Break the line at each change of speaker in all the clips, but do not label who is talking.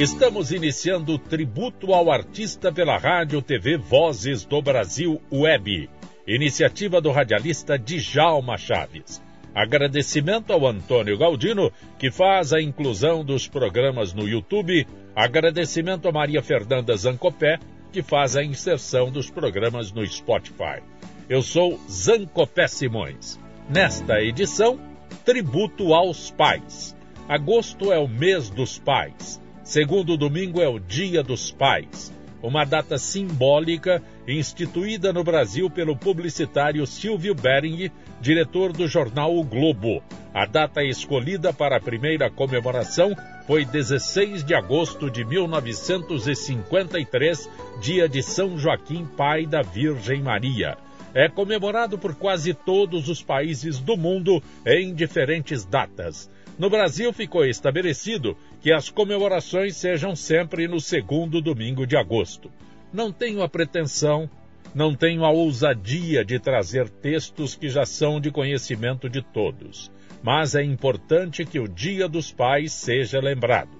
Estamos iniciando o tributo ao artista pela Rádio TV Vozes do Brasil Web, iniciativa do radialista Djalma Chaves. Agradecimento ao Antônio Galdino, que faz a inclusão dos programas no YouTube. Agradecimento a Maria Fernanda Zancopé, que faz a inserção dos programas no Spotify. Eu sou Zancopé Simões. Nesta edição, tributo aos pais. Agosto é o mês dos pais. Segundo domingo é o Dia dos Pais, uma data simbólica instituída no Brasil pelo publicitário Silvio Bering, diretor do jornal O Globo. A data escolhida para a primeira comemoração foi 16 de agosto de 1953, dia de São Joaquim, pai da Virgem Maria. É comemorado por quase todos os países do mundo em diferentes datas. No Brasil ficou estabelecido que as comemorações sejam sempre no segundo domingo de agosto. Não tenho a pretensão, não tenho a ousadia de trazer textos que já são de conhecimento de todos, mas é importante que o Dia dos Pais seja lembrado.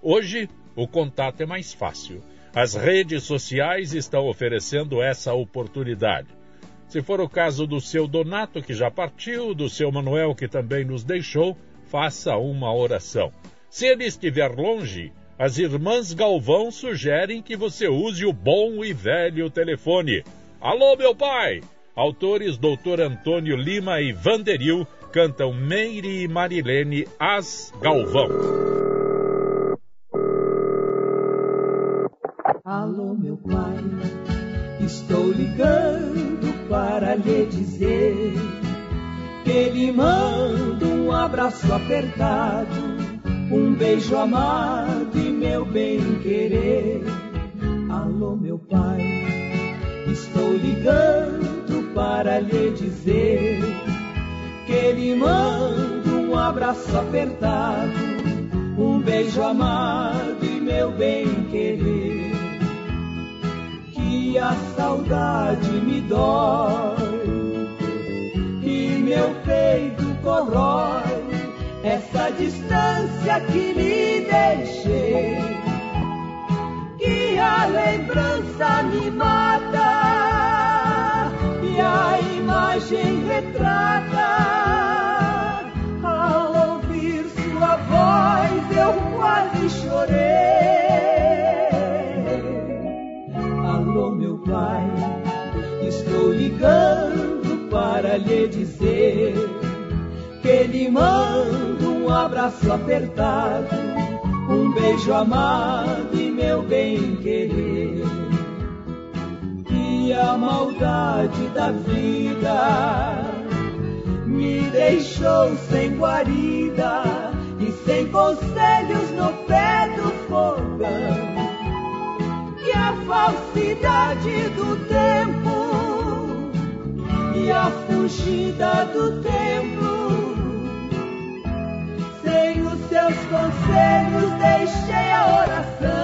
Hoje, o contato é mais fácil. As redes sociais estão oferecendo essa oportunidade. Se for o caso do seu Donato, que já partiu, do seu Manuel, que também nos deixou, faça uma oração. Se ele estiver longe, as irmãs Galvão sugerem que você use o bom e velho telefone. Alô, meu pai! Autores Dr. Antônio Lima e Vanderil cantam Meire e Marilene As Galvão.
Alô, meu pai, estou ligando para lhe dizer que lhe mando um abraço apertado, um beijo amado e meu bem querer. Alô, meu pai, estou ligando para lhe dizer que lhe mando um abraço apertado, um beijo amado e meu bem querer. Que a saudade me dói meu peito corrói essa distância que lhe deixei. Que a lembrança me mata e a imagem retrata. Ao ouvir sua voz eu quase chorei. Alô, meu pai, estou ligando para lhe dizer que lhe mando um abraço apertado, um beijo amado e meu bem querer. E a maldade da vida me deixou sem guarida e sem conselhos no pé do fogão. E a falsidade do tempo e a fugida do tempo. Sem os seus conselhos, deixei a oração.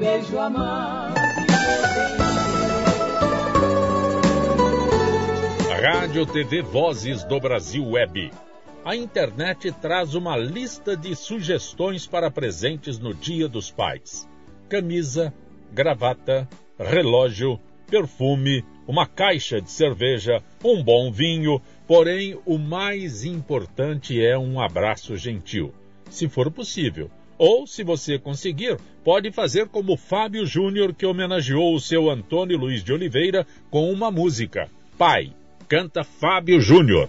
Beijo amado.
Rádio TV Vozes do Brasil Web a internet traz uma lista de sugestões para presentes no Dia dos Pais: camisa, gravata, relógio, perfume, uma caixa de cerveja, um bom vinho. Porém, o mais importante é um abraço gentil, se for possível. Ou, se você conseguir, pode fazer como Fábio Júnior, que homenageou o seu Antônio Luiz de Oliveira com uma música. Pai, canta Fábio Júnior.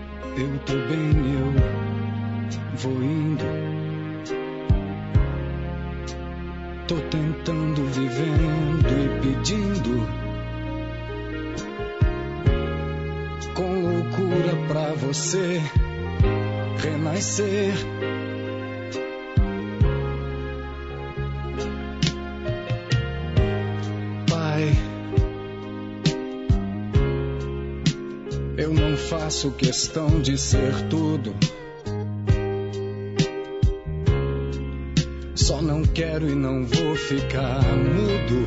eu tô bem, eu vou indo. Tô tentando, vivendo e pedindo. Com loucura pra você renascer. Faço questão de ser tudo. Só não quero e não vou ficar mudo.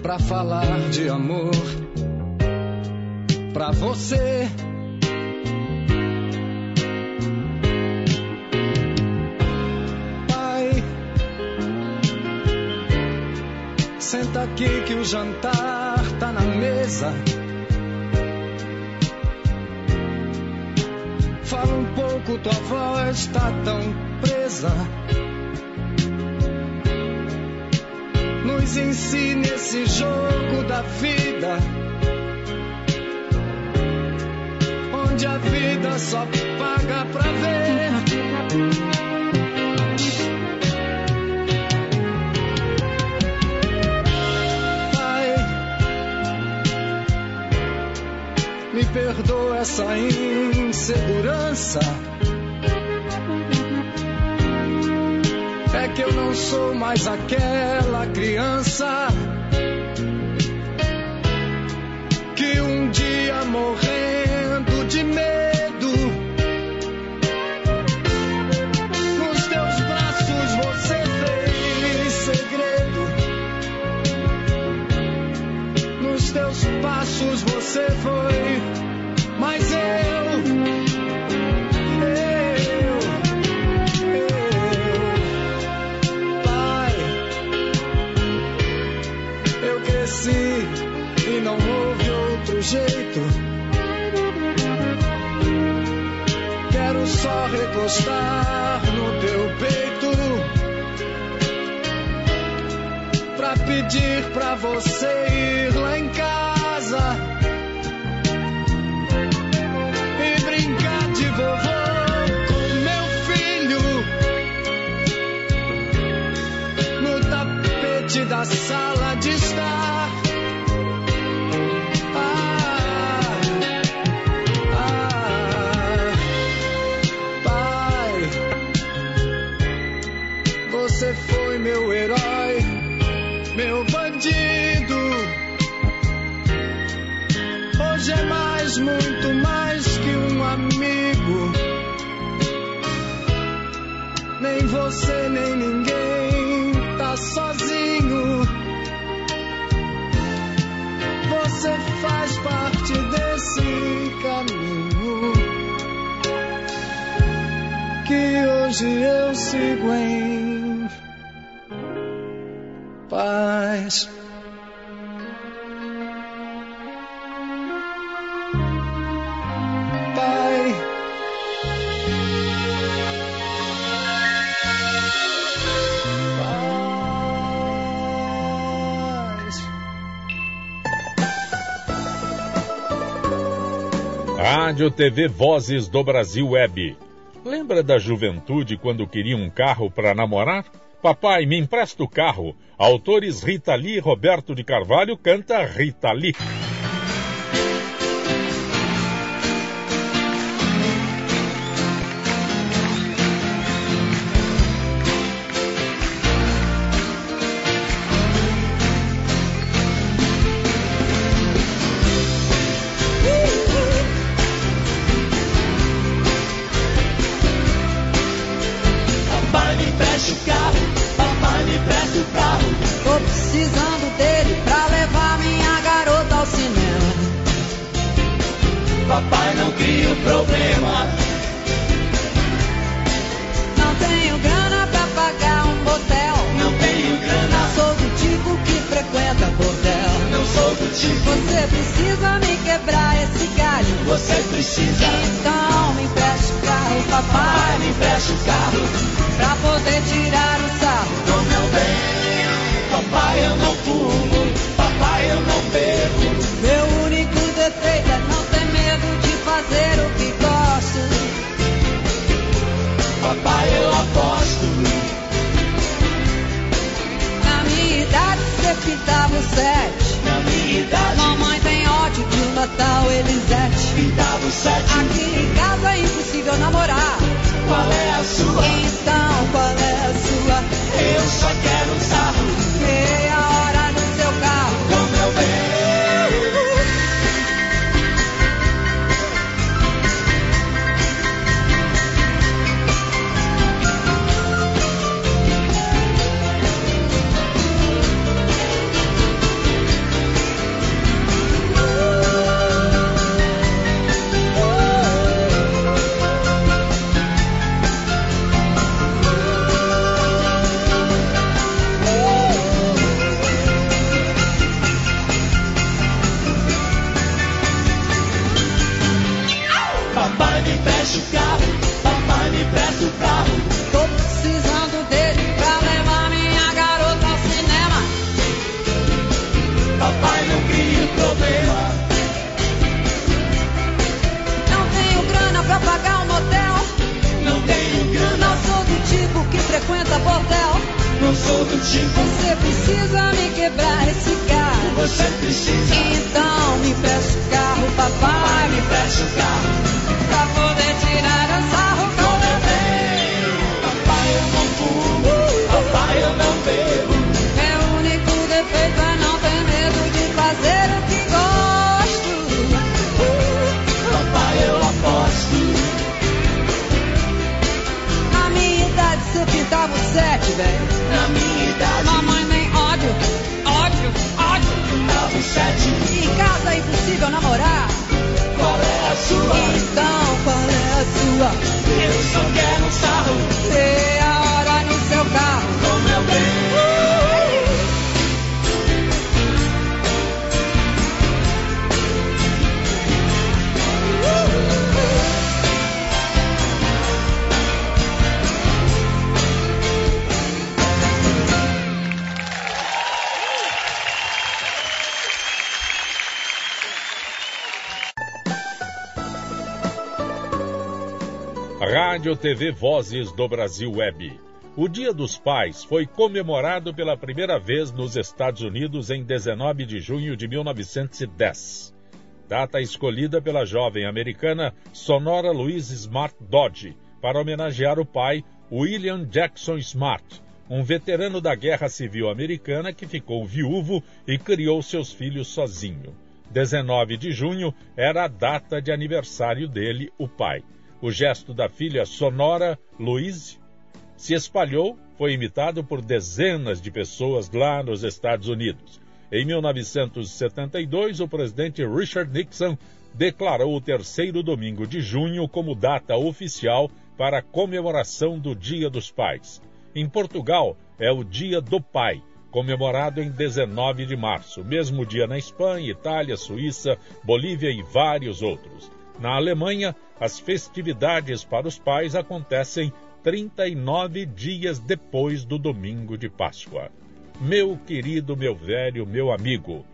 Pra falar de amor pra você. Pai, senta aqui que o jantar Fala um pouco, tua voz tá tão presa. Nos ensine esse jogo da vida. Onde a vida só paga pra ver. Essa insegurança. É que eu não sou mais aquela criança
Rádio TV Vozes do Brasil Web. Lembra da juventude quando queria um carro para namorar? Papai, me empresta o carro. Autores Rita Lee e Roberto de Carvalho canta Rita Lee. Rádio TV Vozes do Brasil Web. O Dia dos Pais foi comemorado pela primeira vez nos Estados Unidos em 19 de junho de 1910. Data escolhida pela jovem americana Sonora Louise Smart Dodge para homenagear o pai William Jackson Smart,
um veterano da Guerra Civil Americana que ficou viúvo e criou seus filhos sozinho. 19 de junho era a data de aniversário dele, o pai. O gesto da filha Sonora Louise se espalhou, foi imitado por dezenas de pessoas lá nos Estados Unidos. Em 1972, o presidente Richard Nixon declarou o terceiro domingo de junho como data oficial para a comemoração do Dia dos Pais. Em Portugal, é o Dia do Pai, comemorado em 19 de março, mesmo dia na Espanha, Itália, Suíça, Bolívia e vários outros. Na Alemanha, as festividades para os pais acontecem 39 dias depois do domingo de Páscoa. Meu querido, meu velho, meu amigo.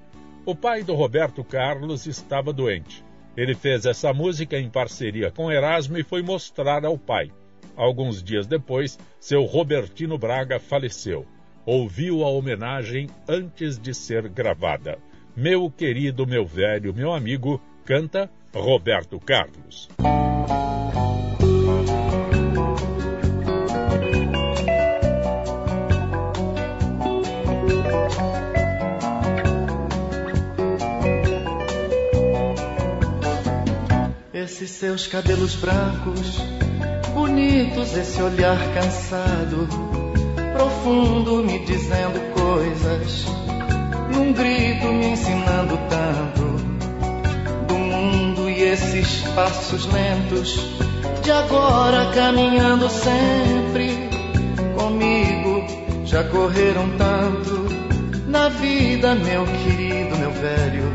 O pai do Roberto Carlos estava doente. Ele fez essa música em parceria com Erasmo e foi mostrar ao pai. Alguns dias depois, seu Robertino Braga faleceu. Ouviu a homenagem antes de ser gravada. Meu querido, meu velho, meu amigo, canta Roberto Carlos.
Esses seus cabelos brancos, bonitos, esse olhar cansado, profundo, me dizendo coisas, num grito me ensinando tanto e esses passos lentos de agora caminhando sempre comigo, já correram tanto na vida, meu querido, meu velho,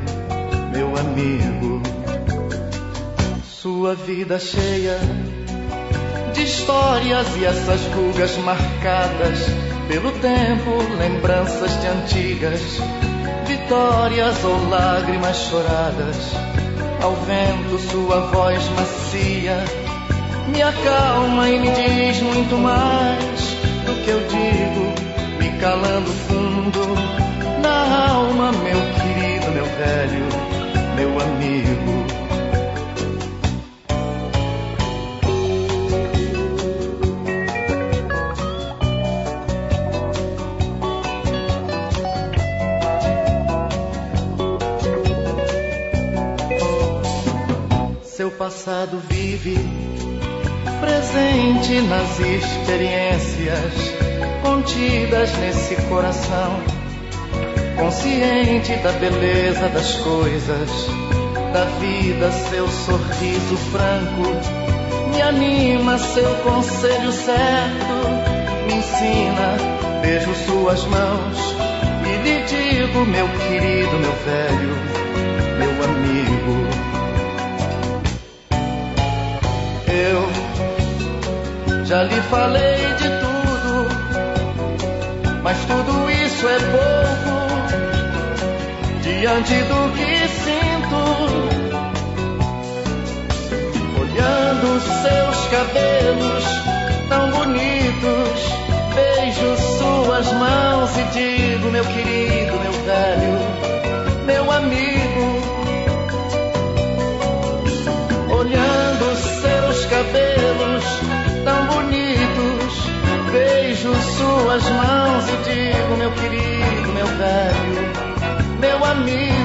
meu amigo sua vida cheia de histórias e essas rugas marcadas pelo tempo, lembranças de antigas vitórias ou lágrimas choradas. Ao vento, sua voz macia me acalma e me diz muito mais do que eu digo, me calando fundo na alma, meu querido, meu velho, meu amigo. Passado vive, presente nas experiências contidas nesse coração, consciente da beleza das coisas, da vida, seu sorriso franco, me anima, seu conselho certo, me ensina, beijo suas mãos e lhe digo, meu querido, meu velho, meu amigo já lhe falei de tudo, mas tudo isso é pouco diante do que sinto. Olhando seus cabelos tão bonitos, beijo suas mãos e digo, meu querido, meu velho, meu amigo. Velho,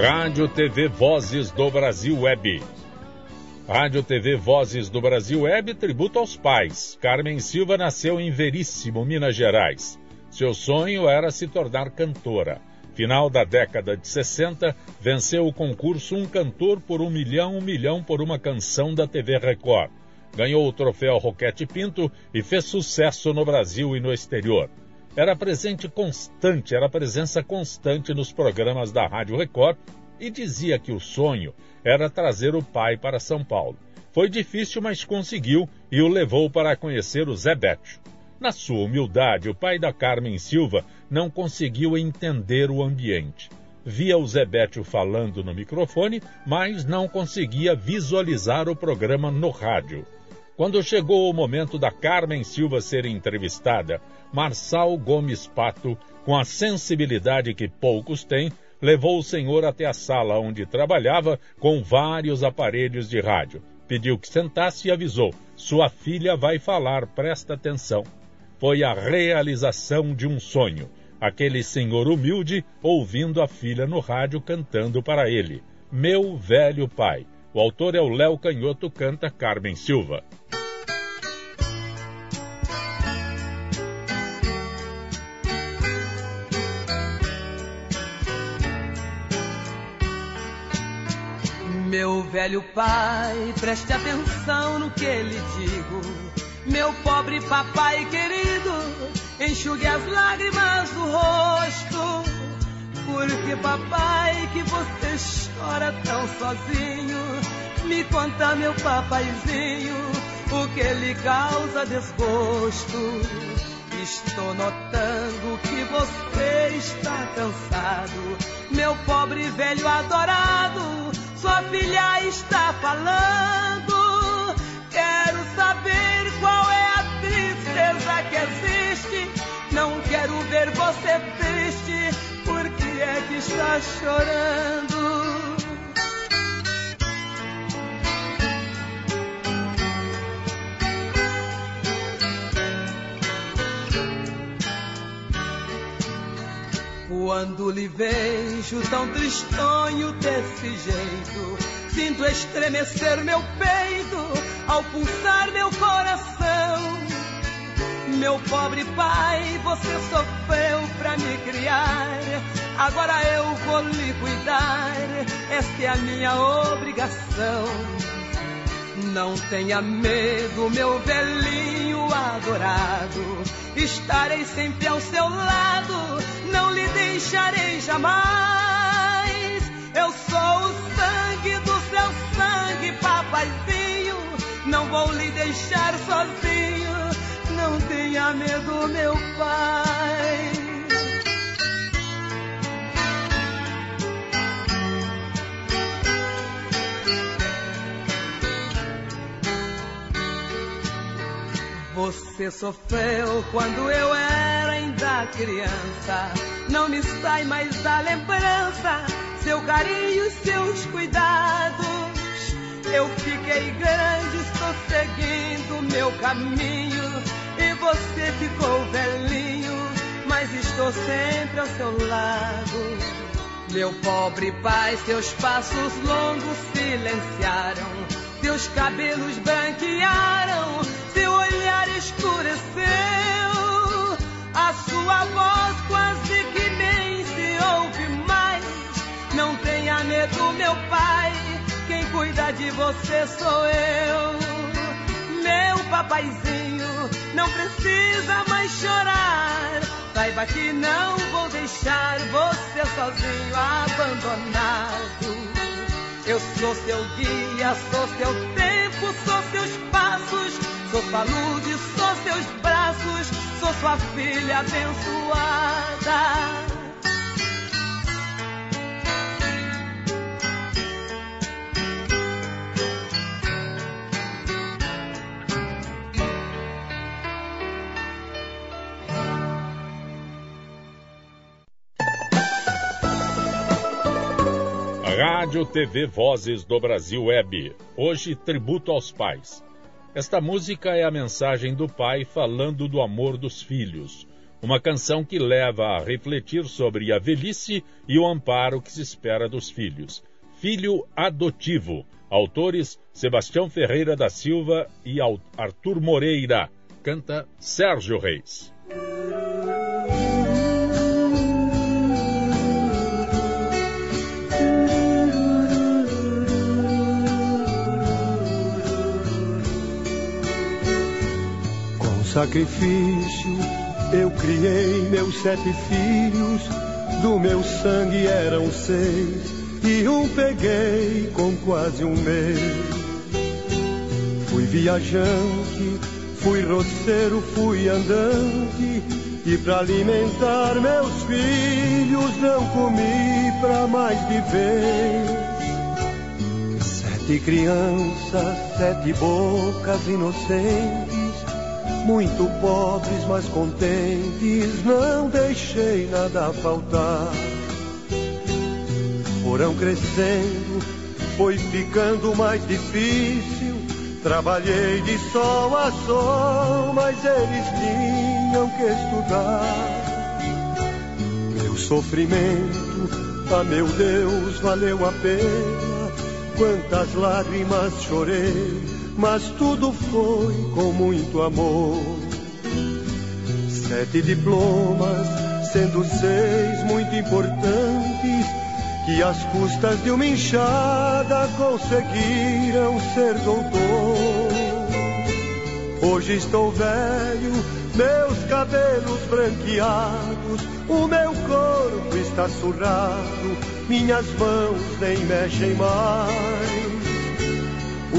Rádio TV Vozes do Brasil Web. Rádio TV Vozes do Brasil Web tributo aos pais. Carmen Silva nasceu em Veríssimo, Minas Gerais. Seu sonho era se tornar cantora. Final da década de 60, venceu o concurso Um Cantor por um Milhão, Um Milhão por uma Canção da TV Record. Ganhou o troféu Roquete Pinto e fez sucesso no Brasil e no exterior era presente constante, era presença constante nos programas da Rádio Record e dizia que o sonho era trazer o pai para São Paulo. Foi difícil, mas conseguiu e o levou para conhecer o Zé Bétio. Na sua humildade, o pai da Carmen Silva não conseguiu entender o ambiente. Via o Zé Bétio falando no microfone, mas não conseguia visualizar o programa no rádio. Quando chegou o momento da Carmen Silva ser entrevistada, Marçal Gomes Pato, com a sensibilidade que poucos têm, levou o senhor até a sala onde trabalhava com vários aparelhos de rádio. Pediu que sentasse e avisou: Sua filha vai falar, presta atenção. Foi a realização de um sonho. Aquele senhor humilde ouvindo a filha no rádio cantando para ele: Meu velho pai. O autor é o Léo Canhoto, canta Carmen Silva.
Meu velho pai, preste atenção no que lhe digo. Meu pobre papai querido, enxugue as lágrimas do rosto. Porque papai, que você chora tão sozinho, me conta meu papaizinho, o que lhe causa desgosto. Estou notando que você está cansado, meu pobre velho adorado sua filha está falando. Quero saber qual é a tristeza que existe. Não quero ver você triste. É que está chorando? Quando lhe vejo tão tristonho desse jeito, sinto estremecer meu peito ao pulsar meu coração. Meu pobre pai, você sofreu pra me criar, agora eu vou lhe cuidar, esta é a minha obrigação. Não tenha medo, meu velhinho adorado. Estarei sempre ao seu lado, não lhe deixarei jamais. Eu sou o sangue do seu sangue, papaizinho. Não vou lhe deixar sozinho. Não tenha medo, meu pai. Você sofreu quando eu era ainda criança. Não me sai mais da lembrança seu carinho seus cuidados. Eu fiquei grande, estou seguindo meu caminho. E você ficou velhinho, mas estou sempre ao seu lado. Meu pobre pai, seus passos longos silenciaram, seus cabelos branquearam seu olhar escureceu, a sua voz quase que nem se ouve mais. Não tenha medo, meu pai, quem cuida de você sou eu. Meu papaizinho, não precisa mais chorar. Saiba que não vou deixar você sozinho, abandonado. Eu sou seu guia, sou seu tempo, sou seus passos Sou sua luz sou seus braços, sou sua filha abençoada.
Rádio TV Vozes do Brasil Web. Hoje, tributo aos pais. Esta música é a mensagem do pai falando do amor dos filhos. Uma canção que leva a refletir sobre a velhice e o amparo que se espera dos filhos. Filho adotivo. Autores Sebastião Ferreira da Silva e Arthur Moreira. Canta Sérgio Reis.
Sacrifício eu criei meus sete filhos, do meu sangue eram seis, e um peguei com quase um mês. viajante, fui roceiro, fui andante, e para alimentar meus filhos não comi pra mais viver. Sete crianças, sete bocas inocentes, muito pobres, mas contentes, não deixei nada faltar. Foram crescendo, foi ficando mais difícil Trabalhei de sol a sol, mas eles tinham que estudar. Meu sofrimento, ah meu Deus, valeu a pena. Quantas lágrimas chorei, mas tudo foi com muito amor. Sete diplomas, sendo seis muito importantes que às custas de uma enxada conseguiram ser doutor. Hoje estou velho, meus cabelos branqueados, o meu corpo está surrado, minhas mãos nem mexem mais.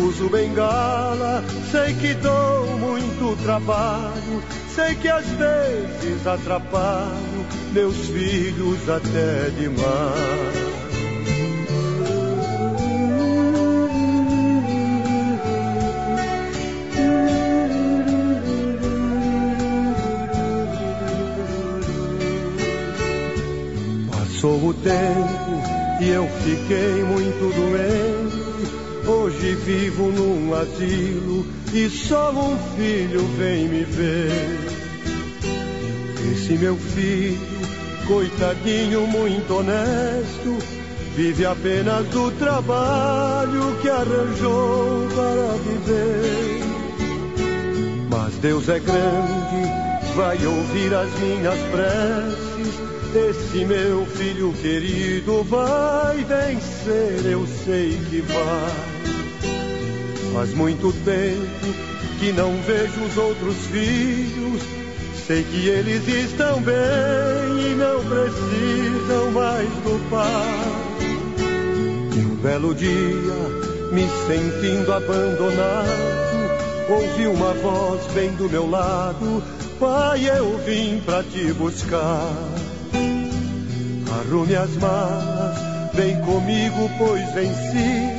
Uso bengala, sei que dou muito trabalho, sei que às vezes atrapalho meus filhos até demais. Passou o tempo e eu fiquei muito doente. Hoje vivo num asilo e só um filho vem me ver. Esse meu filho, coitadinho, muito honesto, vive apenas do trabalho que arranjou para viver. Mas Deus é grande, vai ouvir as minhas preces esse meu filho querido vai vencer, eu sei que vai. Faz muito tempo que não vejo os outros filhos. Sei que eles estão bem e não precisam mais do pai. E um belo dia, me sentindo abandonado, ouvi uma voz bem do meu lado: Pai, eu vim pra te buscar. Arrume as malas, vem comigo, pois venci.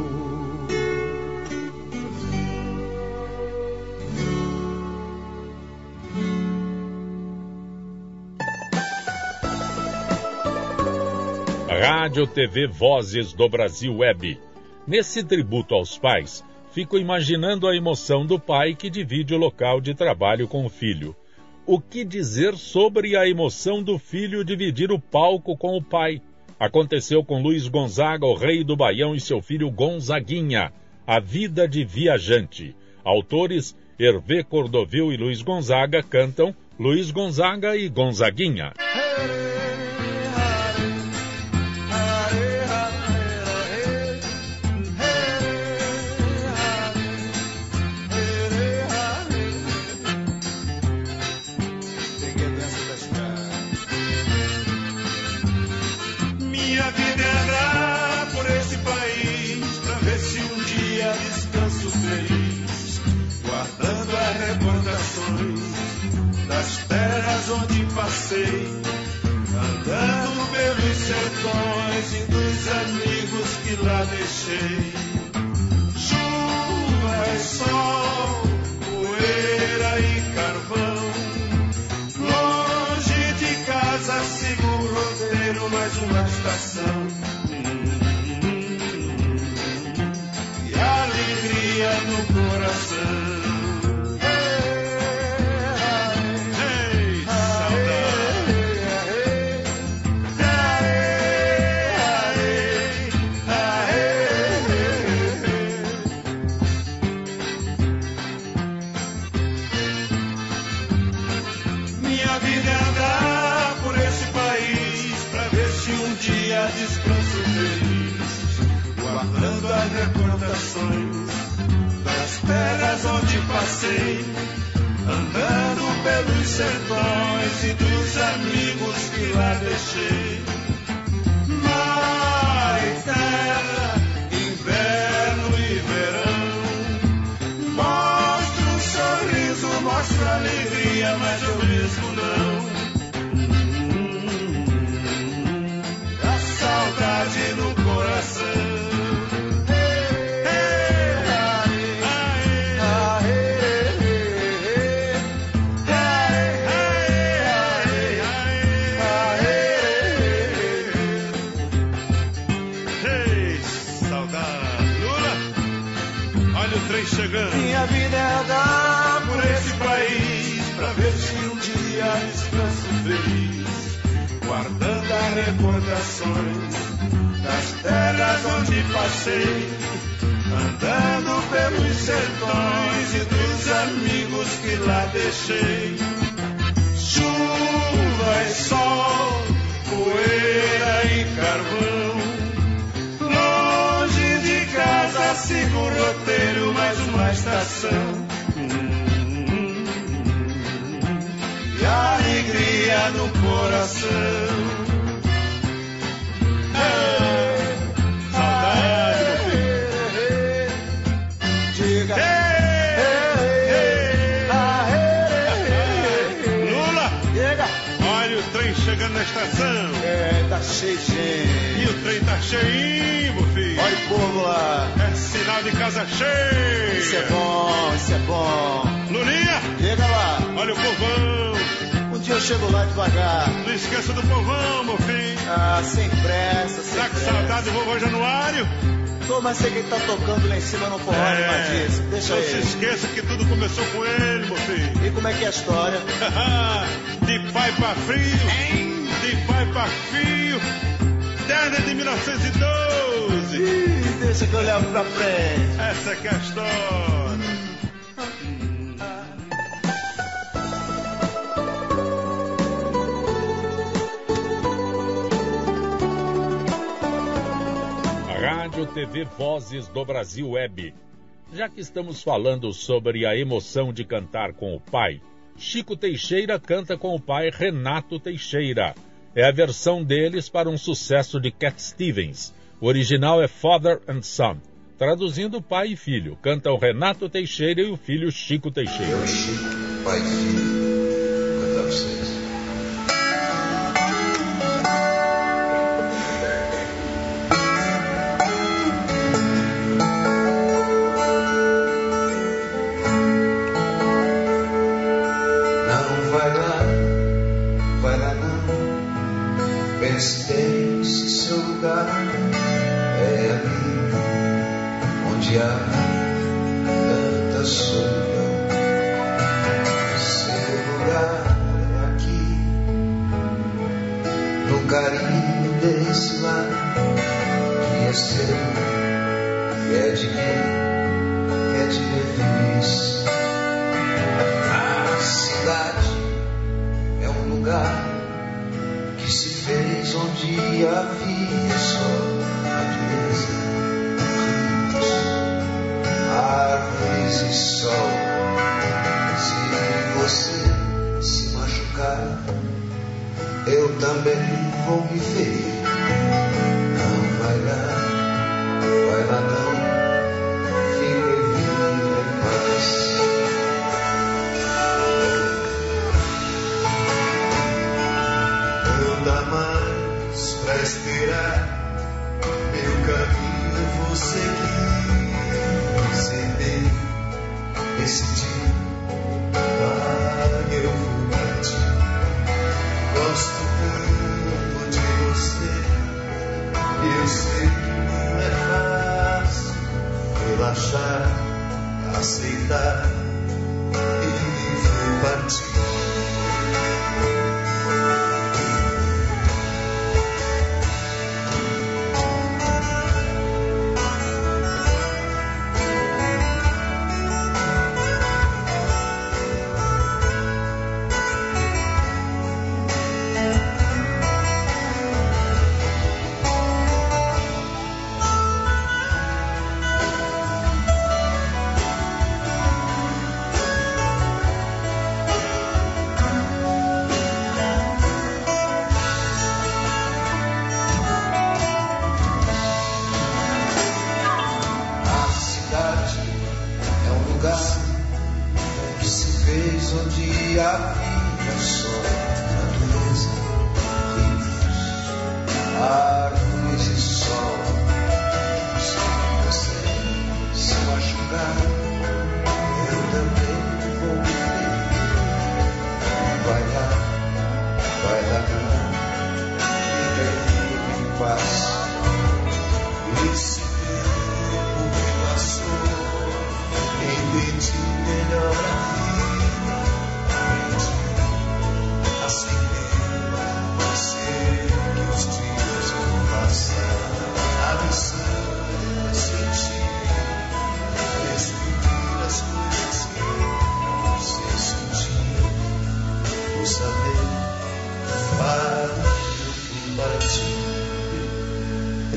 Rádio TV Vozes do Brasil Web. Nesse tributo aos pais, fico imaginando a emoção do pai que divide o local de trabalho com o filho. O que dizer sobre a emoção do filho dividir o palco com o pai? Aconteceu com Luiz Gonzaga, o rei do Baião, e seu filho Gonzaguinha. A vida de viajante. Autores Hervé Cordovil e Luiz Gonzaga cantam Luiz Gonzaga e Gonzaguinha.
Que lá pelos sertões e dos amigos que lá deixei. Mar e terra, inverno e verão, mostra um sorriso, mostra alegria, mas eu mesmo não. Trem chegando.
Minha vida é andar
por esse país pra ver se um dia descanso feliz, guardando as recordações das terras onde passei, andando pelos sertões e dos amigos que lá deixei. Chuva e sol, poeira e carvão. Longe de casa sigo uma estação. E a alegria no coração. Saudade, meu filho.
Diga.
Lula,
Diga.
olha o trem chegando na estação.
É, tá cheio de gente.
E o trem tá cheinho, De casa cheia.
Isso é bom, isso é bom.
Lulinha,
Diga lá.
olha o povão.
Um dia eu chego lá devagar.
Não esqueça do povão, meu filho.
Ah, sem pressa, sem
Tá com
pressa.
saudade do vovô Januário?
Tô, mas sei que ele tá tocando lá em cima no forró
É.
animadíssimo. Deixa
Não se esqueça que tudo começou com ele, meu filho.
E como é que é a história?
de pai pra frio, de pai pra fio, desde de 1912.
Ih, deixa que eu levo pra frente.
Essa que é a história.
Rádio TV Vozes do Brasil Web. Já que estamos falando sobre a emoção de cantar com o pai, Chico Teixeira canta com o pai Renato Teixeira. É a versão deles para um sucesso de Cat Stevens. O original é Father and Son. Traduzindo pai e filho, cantam Renato Teixeira e o filho Chico Teixeira.
Eu, Chico, pai e filho,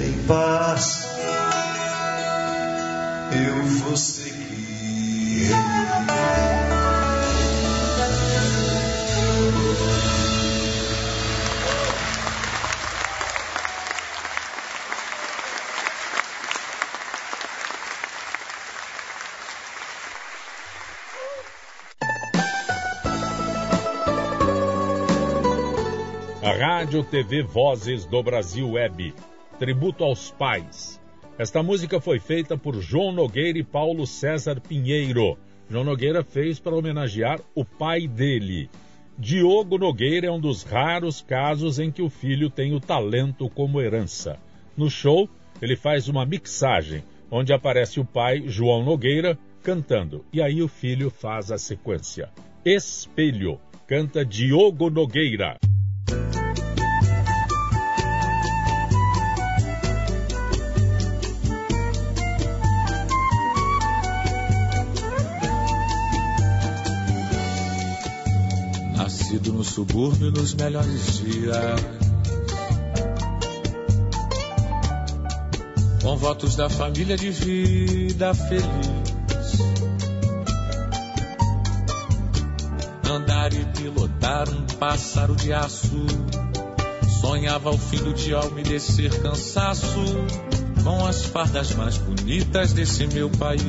em paz. Eu vou seguir.
Rádio TV Vozes do Brasil Web. Tributo aos pais. Esta música foi feita por João Nogueira e Paulo César Pinheiro. João Nogueira fez para homenagear o pai dele. Diogo Nogueira é um dos raros casos em que o filho tem o talento como herança. No show, ele faz uma mixagem, onde aparece o pai, João Nogueira, cantando, e aí o filho faz a sequência. Espelho, canta Diogo Nogueira.
Nascido no subúrbio nos melhores dias. Com votos da família de vida feliz. Andar e pilotar um pássaro de aço. Sonhava o fim do dia ao me descer cansaço. Com as fardas mais bonitas desse meu país.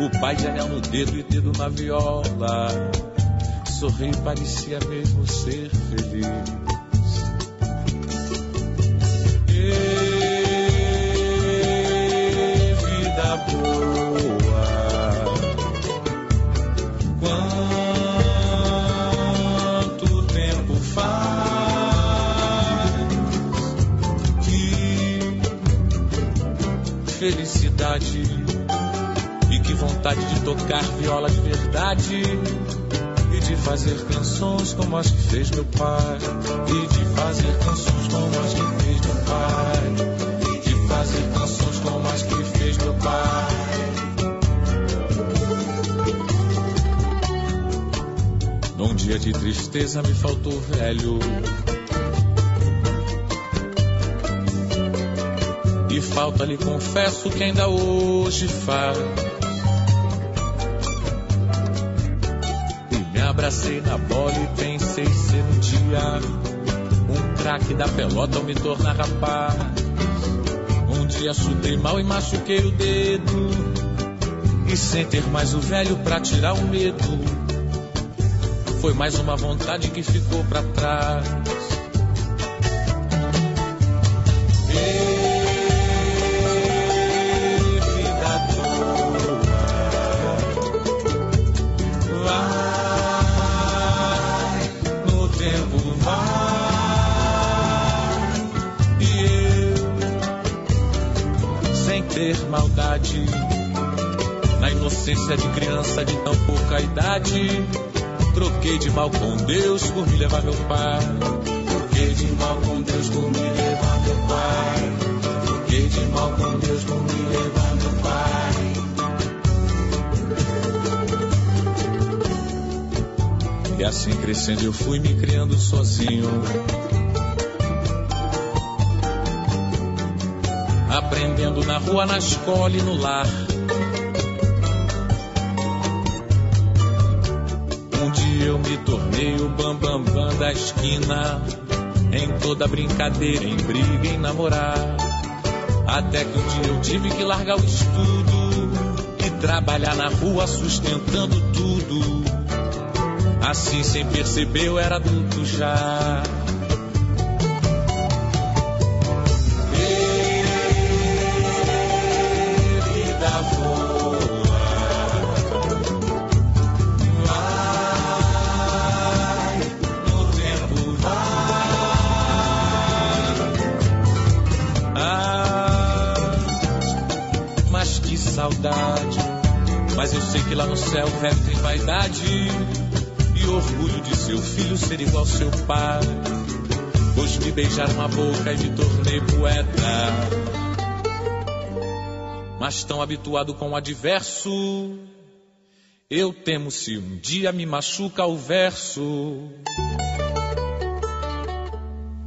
O pai de anel no dedo e dedo na viola sorrir parecia mesmo ser feliz. Felicidade e que vontade de tocar viola de verdade de fazer canções como as que fez meu pai. E de fazer canções como as que fez meu pai. E de fazer canções como as que fez meu pai. Num dia de tristeza me faltou velho. E falta lhe confesso que ainda hoje faz. Abracei na bola e pensei ser um dia um craque da pelota ao me tornar rapaz. Um dia chutei mal e machuquei o dedo. E sem ter mais o velho pra tirar o medo. Foi mais uma vontade que ficou pra trás. Na inocência de criança de tão pouca idade, troquei de mal com Deus por me levar meu pai. Troquei de mal com Deus por me levar meu pai. Troquei de mal com Deus por me levar meu pai. E assim crescendo eu fui me criando sozinho. Aprendendo na rua, na escola e no lar. Um dia eu me tornei o bambambam bam, bam da esquina, em toda brincadeira, em briga, em namorar. Até que um dia eu tive que largar o estudo e trabalhar na rua sustentando tudo. Assim, sem perceber, eu era adulto já. Sei que lá no céu o velho tem vaidade e orgulho de seu filho ser igual seu pai. Pois me beijaram a boca e me tornei poeta. Mas tão habituado com o adverso, eu temo se um dia me machuca o verso.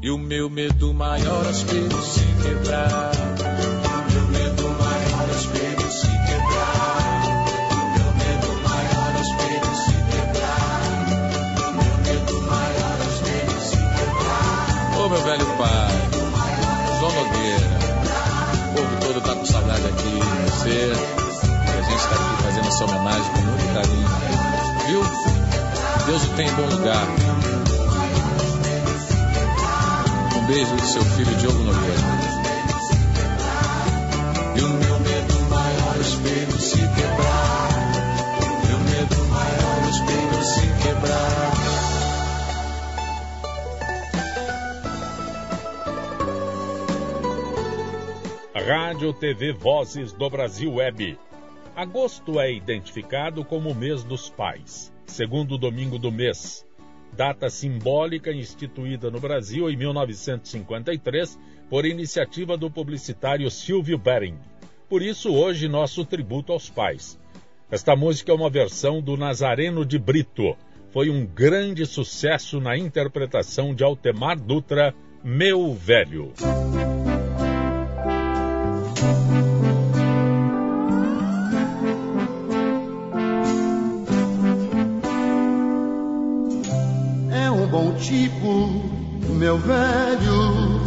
E o meu medo maior aos pelos se quebrar. Você. A gente está aqui fazendo essa homenagem com muito carinho. Viu? Deus o tem em bom lugar. Um beijo do seu filho Diogo Nogueira. E o meu medo maior, espelho se quebrar.
Rádio TV Vozes do Brasil Web. Agosto é identificado como o mês dos pais, segundo domingo do mês, data simbólica instituída no Brasil em 1953 por iniciativa do publicitário Silvio Bering. Por isso, hoje, nosso tributo aos pais. Esta música é uma versão do Nazareno de Brito. Foi um grande sucesso na interpretação de Altemar Dutra, Meu Velho.
Tipo, meu velho,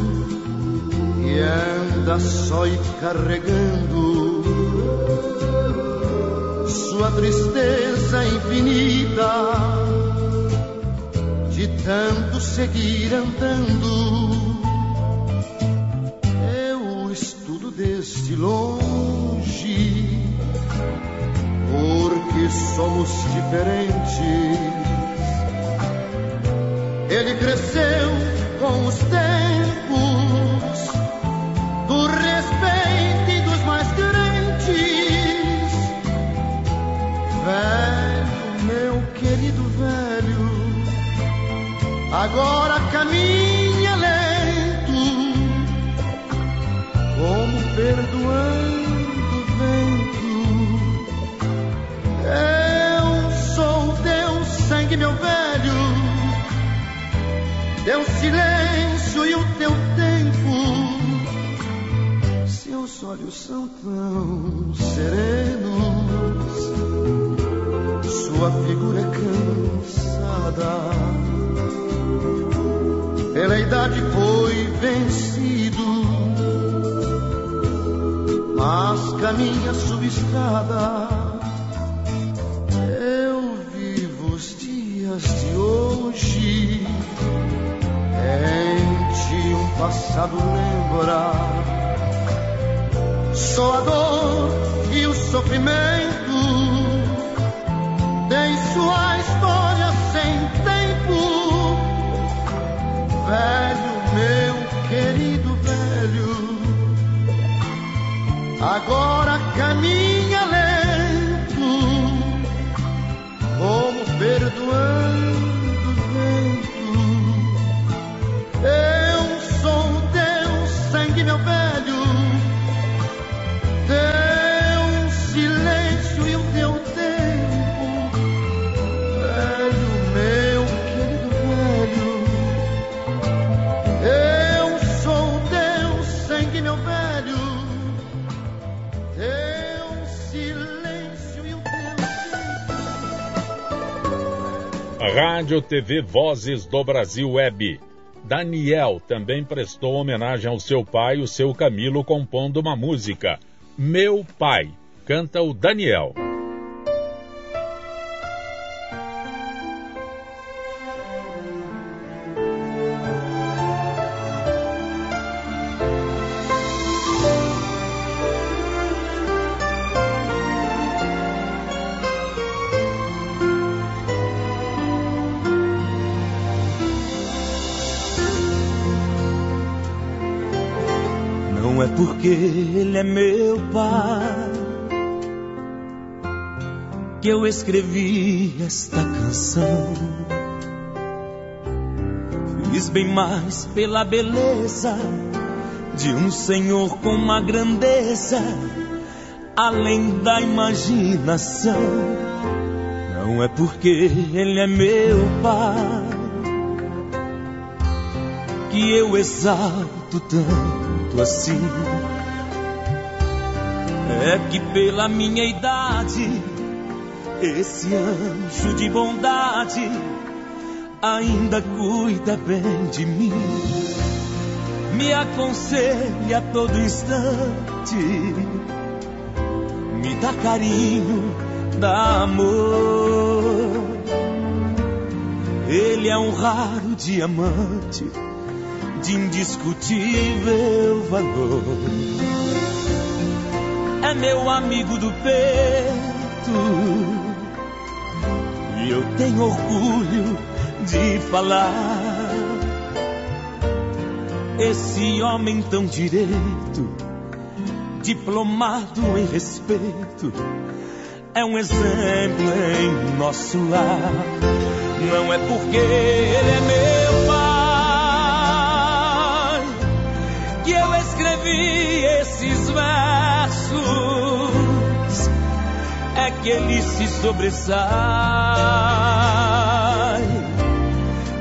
que anda só e carregando sua tristeza infinita de tanto seguir andando. Estudo desde longe, porque somos diferentes ele cresceu com os tempos do respeito e dos mais grandes. Velho, meu querido velho, agora caminha perdoando o vento. Eu sou Deus, sangue, meu velho teu silêncio e o teu tempo. Seus olhos são tão serenos, sua figura é cansada. Pela idade foi vencido, mas caminha subescada. Eu vivo os dias de hoje em um passado lembra só a dor e o sofrimento tem sua história sem tempo agora caminha
Rádio TV Vozes do Brasil Web. Daniel também prestou homenagem ao seu pai, o seu Camilo, compondo uma música. Meu Pai. Canta o Daniel.
Porque ele é meu pai que eu escrevi esta canção. Fiz bem mais pela beleza de um senhor com uma grandeza além da imaginação. Não é porque ele é meu pai que eu exalto tanto assim. É que pela minha idade, esse anjo de bondade ainda cuida bem de mim. Me aconselha a todo instante, me dá carinho, dá amor. Ele é um raro diamante de indiscutível valor. É meu amigo do peito e eu tenho orgulho de falar. Esse homem tão direito, diplomado em respeito, é um exemplo em nosso lar. Não é porque ele é meu pai que eu escrevi esses versos, é que ele se sobressai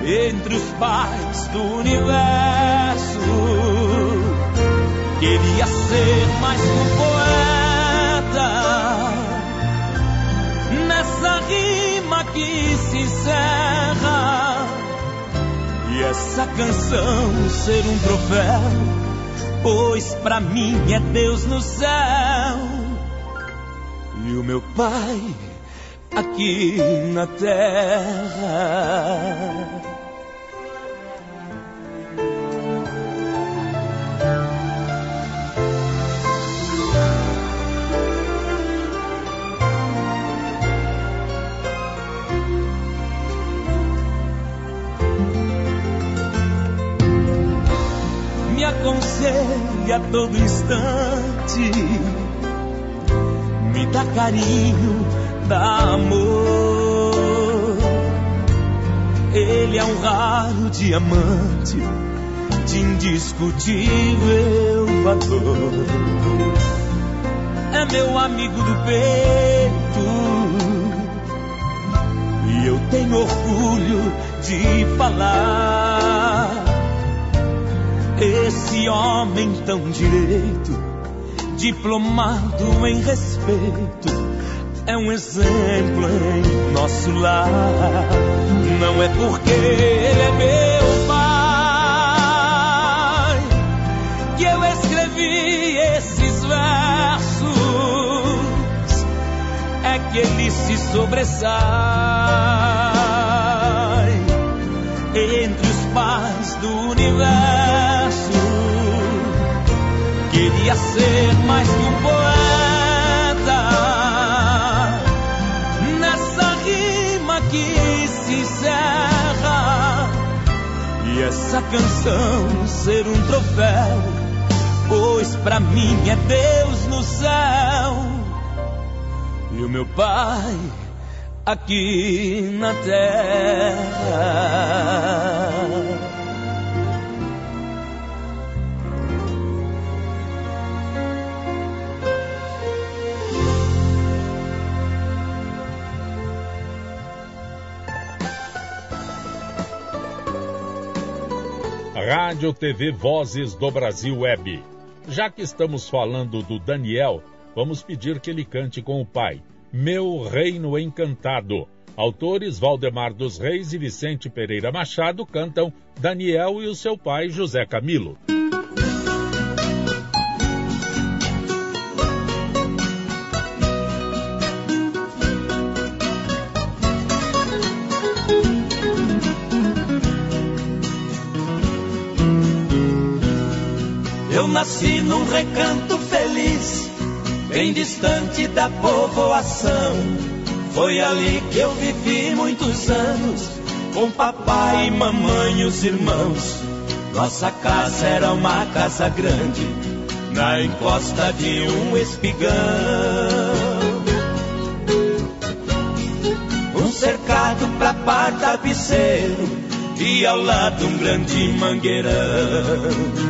entre os pais do universo. Queria ser mais um poeta nessa rima que se encerra e essa canção ser um troféu, pois pra mim é Deus no céu e o meu pai aqui na terra. Aconselha a todo instante, me dá carinho, dá amor. Ele é um raro diamante de indiscutível valor. É meu amigo do peito e eu tenho orgulho de falar. Esse homem tão direito, diplomado em respeito, é um exemplo em nosso lar. Não é porque ele é meu pai que eu escrevi esses versos, é que ele se sobressai entre os pais do universo. Queria ser mais que um poeta nessa rima que se encerra e essa canção ser um troféu, pois pra mim é Deus no céu e o meu pai aqui na terra.
Rádio TV Vozes do Brasil Web. Já que estamos falando do Daniel, vamos pedir que ele cante com o pai. Meu Reino Encantado. Autores Valdemar dos Reis e Vicente Pereira Machado cantam Daniel e o seu pai José Camilo.
Nasci num recanto feliz, bem distante da povoação. Foi ali que eu vivi muitos anos, com papai e mamãe e os irmãos. Nossa casa era uma casa grande,
na encosta de um espigão. Um cercado pra par tapeceiro e ao lado um grande mangueirão.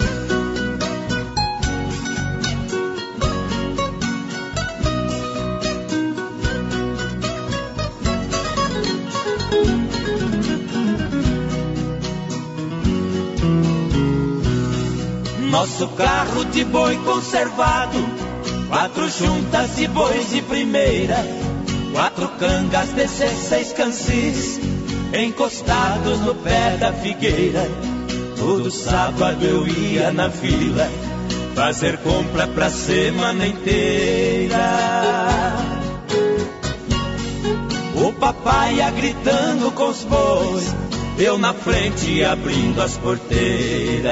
Nosso carro de boi conservado, quatro juntas de bois de primeira, quatro cangas, dezesseis cansis, encostados no pé da figueira. Todo sábado eu ia na vila, fazer compra pra semana inteira. O papai ia gritando com os bois, eu na frente abrindo as porteiras.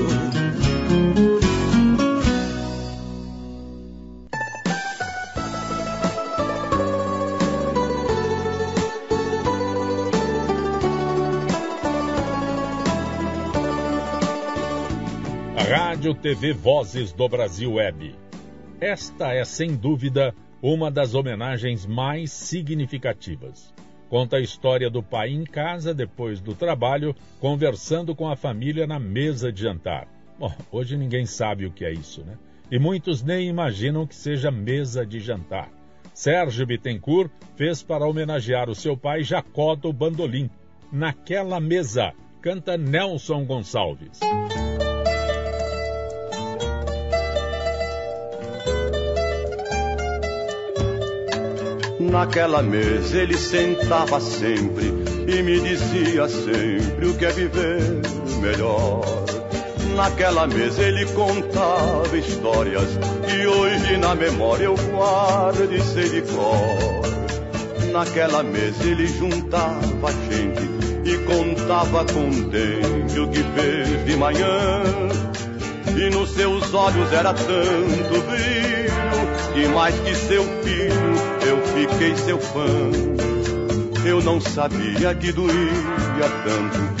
Rádio TV Vozes do Brasil Web. Esta é, sem dúvida, uma das homenagens mais significativas. Conta a história do pai em casa depois do trabalho, conversando com a família na mesa de jantar. Bom, hoje ninguém sabe o que é isso, né? E muitos nem imaginam que seja mesa de jantar. Sérgio Bittencourt fez para homenagear o seu pai Jacó do Bandolim. Naquela mesa, canta Nelson Gonçalves.
Naquela mesa ele sentava sempre e me dizia sempre o que é viver melhor. Naquela mesa ele contava histórias que hoje na memória eu guardo e sei de cor. Naquela mesa ele juntava gente e contava contente o que fez de manhã. E nos seus olhos era tanto brilho que mais que seu filho eu fiquei seu fã. Eu não sabia que doía tanto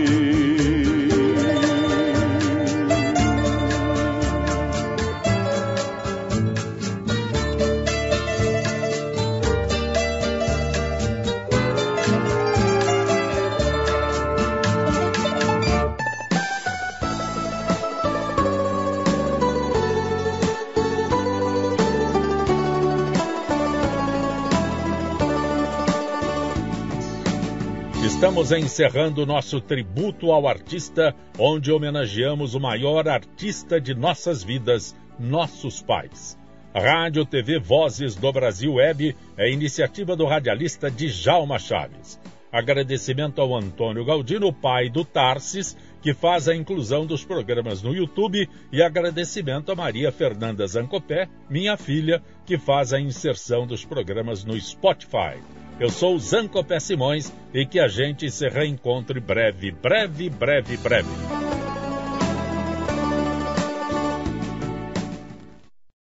Estamos encerrando nosso tributo ao artista, onde homenageamos o maior artista de nossas vidas, nossos pais. Rádio TV Vozes do Brasil Web é iniciativa do radialista Djalma Chaves. Agradecimento ao Antônio Galdino, pai do Tarsis, que faz a inclusão dos programas no YouTube, e agradecimento a Maria Fernanda Zancopé, minha filha, que faz a inserção dos programas no Spotify. Eu sou Zancopé Simões e que a gente se reencontre breve, breve, breve, breve.